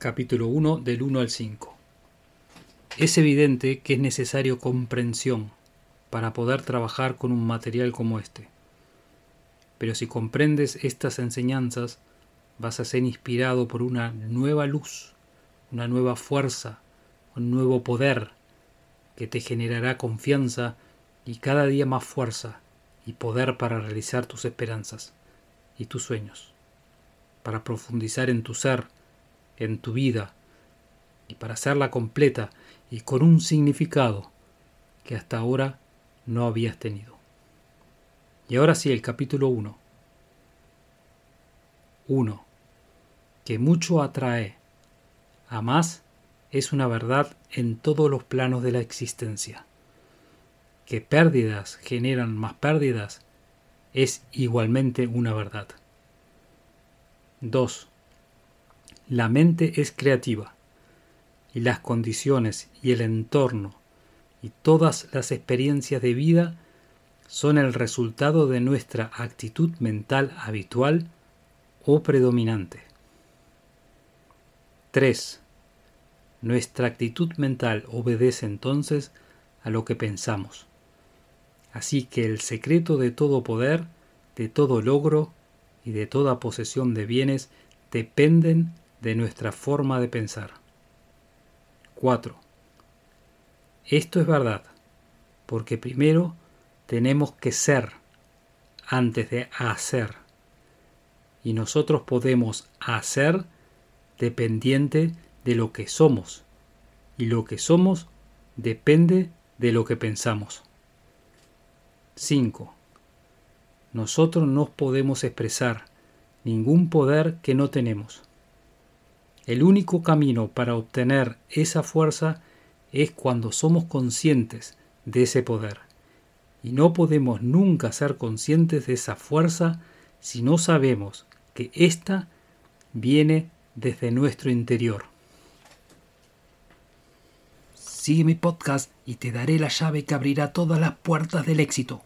capítulo 1 del 1 al 5. Es evidente que es necesario comprensión para poder trabajar con un material como este. Pero si comprendes estas enseñanzas, vas a ser inspirado por una nueva luz, una nueva fuerza, un nuevo poder que te generará confianza y cada día más fuerza y poder para realizar tus esperanzas y tus sueños, para profundizar en tu ser, en tu vida y para hacerla completa y con un significado que hasta ahora no habías tenido. Y ahora sí, el capítulo 1. 1. Que mucho atrae. A más es una verdad en todos los planos de la existencia. Que pérdidas generan más pérdidas es igualmente una verdad. 2. La mente es creativa y las condiciones y el entorno y todas las experiencias de vida son el resultado de nuestra actitud mental habitual o predominante. 3. Nuestra actitud mental obedece entonces a lo que pensamos. Así que el secreto de todo poder, de todo logro y de toda posesión de bienes dependen de nuestra forma de pensar. 4. Esto es verdad, porque primero tenemos que ser antes de hacer, y nosotros podemos hacer dependiente de lo que somos, y lo que somos depende de lo que pensamos. 5. Nosotros no podemos expresar ningún poder que no tenemos. El único camino para obtener esa fuerza es cuando somos conscientes de ese poder. Y no podemos nunca ser conscientes de esa fuerza si no sabemos que ésta viene desde nuestro interior. Sigue mi podcast y te daré la llave que abrirá todas las puertas del éxito.